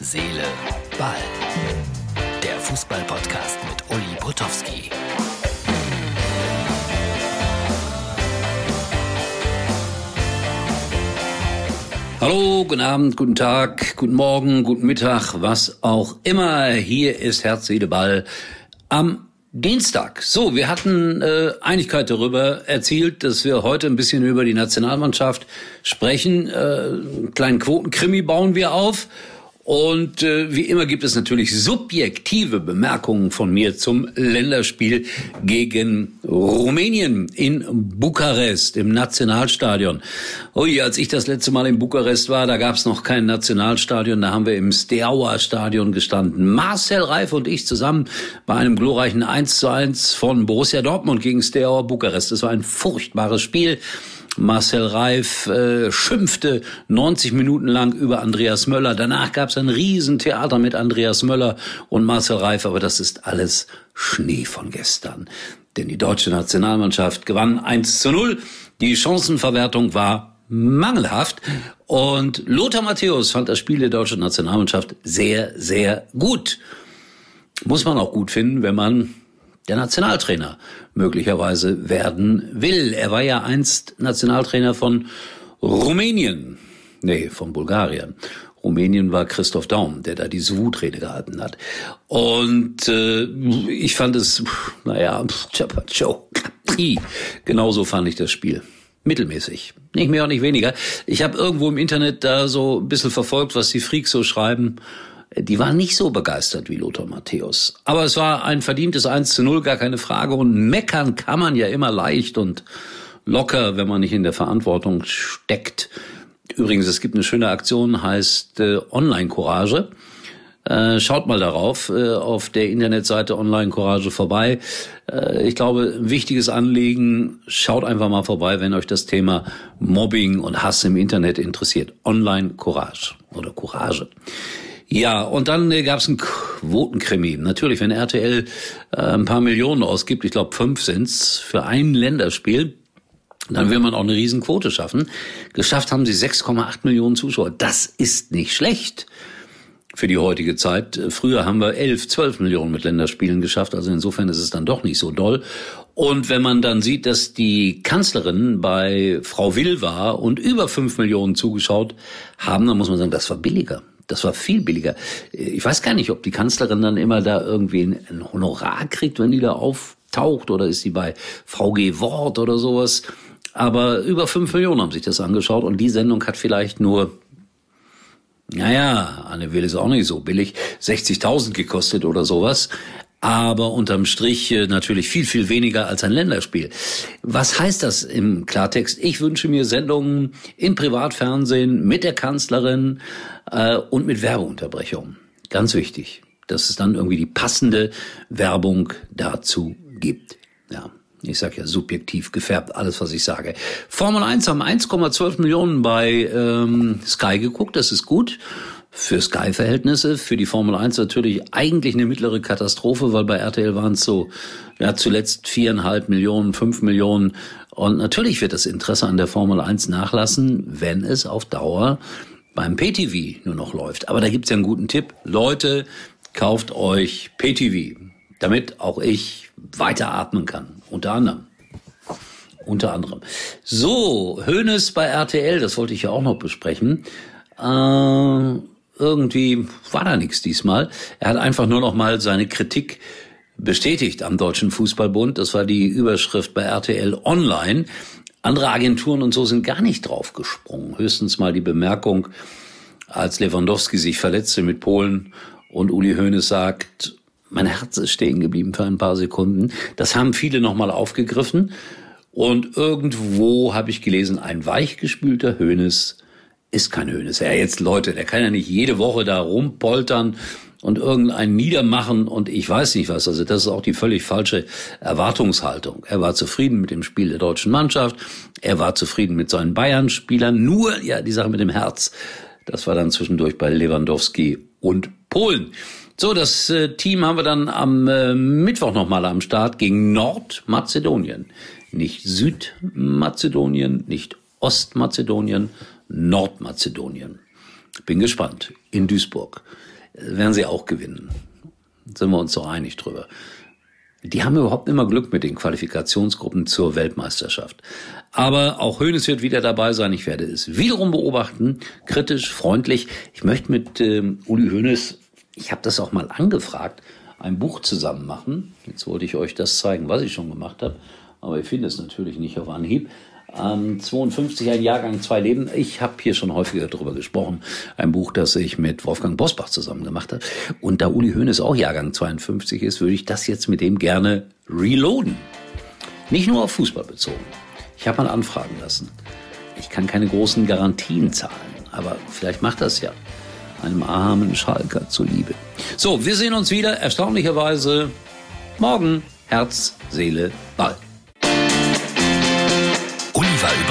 Seele, Ball. Der Fußball-Podcast mit Uli Potowski. Hallo, guten Abend, guten Tag, guten Morgen, guten Mittag, was auch immer. Hier ist Herz, Seele, Ball am Dienstag. So, wir hatten äh, Einigkeit darüber erzielt, dass wir heute ein bisschen über die Nationalmannschaft sprechen. Äh, kleinen Quotenkrimi bauen wir auf und äh, wie immer gibt es natürlich subjektive Bemerkungen von mir zum Länderspiel gegen Rumänien in Bukarest im Nationalstadion. Ui, als ich das letzte Mal in Bukarest war, da gab es noch kein Nationalstadion, da haben wir im Steaua Stadion gestanden. Marcel Reif und ich zusammen bei einem glorreichen 1 zu 1 von Borussia Dortmund gegen Steaua Bukarest. Das war ein furchtbares Spiel. Marcel Reif äh, schimpfte 90 Minuten lang über Andreas Möller. Danach gab es ein Riesentheater mit Andreas Möller und Marcel Reif, aber das ist alles Schnee von gestern. Denn die deutsche Nationalmannschaft gewann 1 zu 0. Die Chancenverwertung war mangelhaft. Und Lothar Matthäus fand das Spiel der deutschen Nationalmannschaft sehr, sehr gut. Muss man auch gut finden, wenn man der Nationaltrainer möglicherweise werden will. Er war ja einst Nationaltrainer von Rumänien. Nee, von Bulgarien. Rumänien war Christoph Daum, der da diese Wutrede gehalten hat. Und äh, ich fand es, naja, genauso fand ich das Spiel. Mittelmäßig. Nicht mehr und nicht weniger. Ich habe irgendwo im Internet da so ein bisschen verfolgt, was die Freaks so schreiben die waren nicht so begeistert wie Lothar Matthäus. Aber es war ein verdientes 1 zu 0, gar keine Frage. Und meckern kann man ja immer leicht und locker, wenn man nicht in der Verantwortung steckt. Übrigens, es gibt eine schöne Aktion, heißt äh, Online-Courage. Äh, schaut mal darauf, äh, auf der Internetseite Online Courage vorbei. Äh, ich glaube, wichtiges Anliegen, schaut einfach mal vorbei, wenn euch das Thema Mobbing und Hass im Internet interessiert. Online Courage oder Courage. Ja, und dann äh, gab es einen Quotenkrimi. Natürlich, wenn RTL äh, ein paar Millionen ausgibt, ich glaube fünf sind's für ein Länderspiel, dann will man auch eine Riesenquote schaffen. Geschafft haben sie 6,8 Millionen Zuschauer. Das ist nicht schlecht für die heutige Zeit. Früher haben wir 11, 12 Millionen mit Länderspielen geschafft. Also insofern ist es dann doch nicht so doll. Und wenn man dann sieht, dass die Kanzlerin bei Frau Will war und über 5 Millionen zugeschaut haben, dann muss man sagen, das war billiger. Das war viel billiger. Ich weiß gar nicht, ob die Kanzlerin dann immer da irgendwie ein Honorar kriegt, wenn die da auftaucht, oder ist sie bei VG Wort oder sowas. Aber über fünf Millionen haben sich das angeschaut und die Sendung hat vielleicht nur naja, Anne Will ist auch nicht so billig, 60.000 gekostet oder sowas aber unterm Strich äh, natürlich viel, viel weniger als ein Länderspiel. Was heißt das im Klartext? Ich wünsche mir Sendungen im Privatfernsehen mit der Kanzlerin äh, und mit Werbeunterbrechungen. Ganz wichtig, dass es dann irgendwie die passende Werbung dazu gibt. Ja. Ich sage ja subjektiv gefärbt, alles was ich sage. Formel 1 haben 1,12 Millionen bei ähm, Sky geguckt, das ist gut für Sky-Verhältnisse, für die Formel 1 natürlich eigentlich eine mittlere Katastrophe, weil bei RTL waren es so, ja, zuletzt viereinhalb Millionen, fünf Millionen. Und natürlich wird das Interesse an der Formel 1 nachlassen, wenn es auf Dauer beim PTV nur noch läuft. Aber da gibt's ja einen guten Tipp. Leute, kauft euch PTV, damit auch ich weiter atmen kann. Unter anderem. Unter anderem. So, Hönes bei RTL, das wollte ich ja auch noch besprechen. Äh, irgendwie war da nichts diesmal. Er hat einfach nur noch mal seine Kritik bestätigt am Deutschen Fußballbund. Das war die Überschrift bei RTL Online. Andere Agenturen und so sind gar nicht drauf gesprungen. Höchstens mal die Bemerkung, als Lewandowski sich verletzte mit Polen und Uli Hoeneß sagt, mein Herz ist stehen geblieben für ein paar Sekunden. Das haben viele nochmal aufgegriffen. Und irgendwo habe ich gelesen, ein weichgespülter Hoeneß ist kein Hönes. Ja, jetzt Leute, der kann ja nicht jede Woche da rumpoltern und irgendeinen niedermachen und ich weiß nicht was. Also das ist auch die völlig falsche Erwartungshaltung. Er war zufrieden mit dem Spiel der deutschen Mannschaft. Er war zufrieden mit seinen Bayern-Spielern. Nur, ja, die Sache mit dem Herz. Das war dann zwischendurch bei Lewandowski und Polen. So, das äh, Team haben wir dann am äh, Mittwoch nochmal am Start gegen Nordmazedonien. Nicht Südmazedonien, nicht Ostmazedonien, Nordmazedonien. Bin gespannt. In Duisburg werden sie auch gewinnen. Sind wir uns so einig drüber. Die haben überhaupt immer Glück mit den Qualifikationsgruppen zur Weltmeisterschaft. Aber auch Hönes wird wieder dabei sein. Ich werde es wiederum beobachten, kritisch, freundlich. Ich möchte mit ähm, Uli Hönes, ich habe das auch mal angefragt, ein Buch zusammen machen. Jetzt wollte ich euch das zeigen, was ich schon gemacht habe. Aber ich finde es natürlich nicht auf Anhieb. Ähm, 52, ein Jahrgang, zwei Leben. Ich habe hier schon häufiger darüber gesprochen. Ein Buch, das ich mit Wolfgang Bosbach zusammen gemacht habe. Und da Uli Hoeneß auch Jahrgang 52 ist, würde ich das jetzt mit dem gerne reloaden. Nicht nur auf Fußball bezogen. Ich habe mal anfragen lassen. Ich kann keine großen Garantien zahlen, aber vielleicht macht das ja einem armen Schalker zuliebe. So, wir sehen uns wieder, erstaunlicherweise morgen. Herz, Seele, Ball